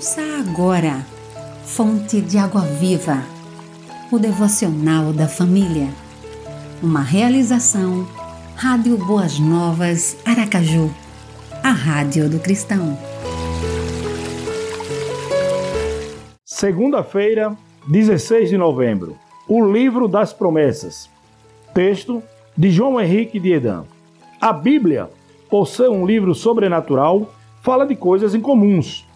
Ouça agora, Fonte de Água Viva, o devocional da família. Uma realização, Rádio Boas Novas, Aracaju, a Rádio do Cristão. Segunda-feira, 16 de novembro. O Livro das Promessas. Texto de João Henrique de Edan. A Bíblia, por ser um livro sobrenatural, fala de coisas incomuns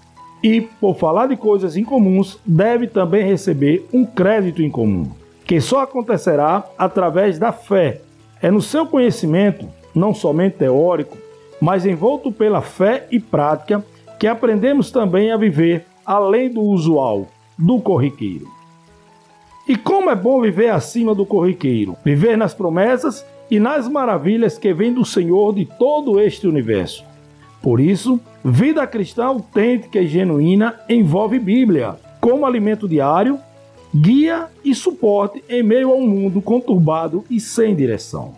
e, por falar de coisas incomuns, deve também receber um crédito incomum, que só acontecerá através da fé. É no seu conhecimento, não somente teórico, mas envolto pela fé e prática, que aprendemos também a viver além do usual, do corriqueiro. E como é bom viver acima do corriqueiro, viver nas promessas e nas maravilhas que vêm do Senhor de todo este universo. Por isso, vida cristã autêntica e genuína envolve Bíblia como alimento diário, guia e suporte em meio a um mundo conturbado e sem direção.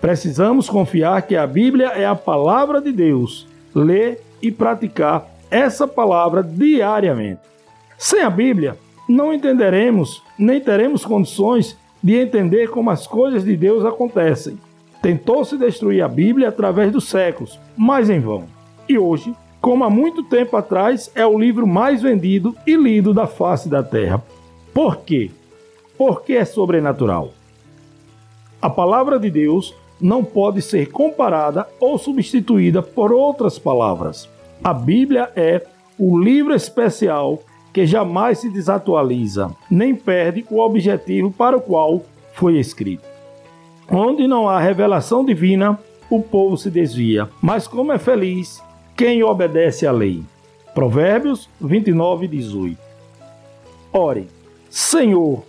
Precisamos confiar que a Bíblia é a palavra de Deus, ler e praticar essa palavra diariamente. Sem a Bíblia, não entenderemos nem teremos condições de entender como as coisas de Deus acontecem. Tentou-se destruir a Bíblia através dos séculos, mas em vão e hoje, como há muito tempo atrás, é o livro mais vendido e lido da face da Terra. Por quê? Porque é sobrenatural. A palavra de Deus não pode ser comparada ou substituída por outras palavras. A Bíblia é o livro especial que jamais se desatualiza, nem perde o objetivo para o qual foi escrito. Onde não há revelação divina, o povo se desvia. Mas como é feliz quem obedece à lei. Provérbios 29, 18. Ore, Senhor,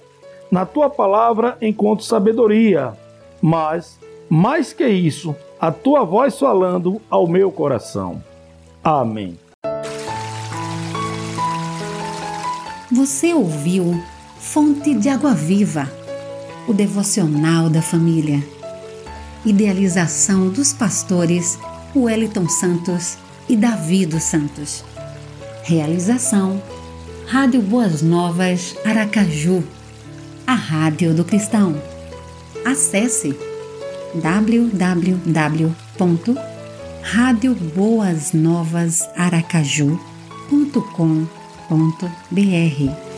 na tua palavra encontro sabedoria, mas, mais que isso, a tua voz falando ao meu coração. Amém. Você ouviu Fonte de Água Viva, o devocional da família. Idealização dos pastores Wellington Santos e Davi dos Santos. Realização: Rádio Boas Novas Aracaju, a Rádio do Cristão. Acesse www.radioboasnovasaracaju.com.br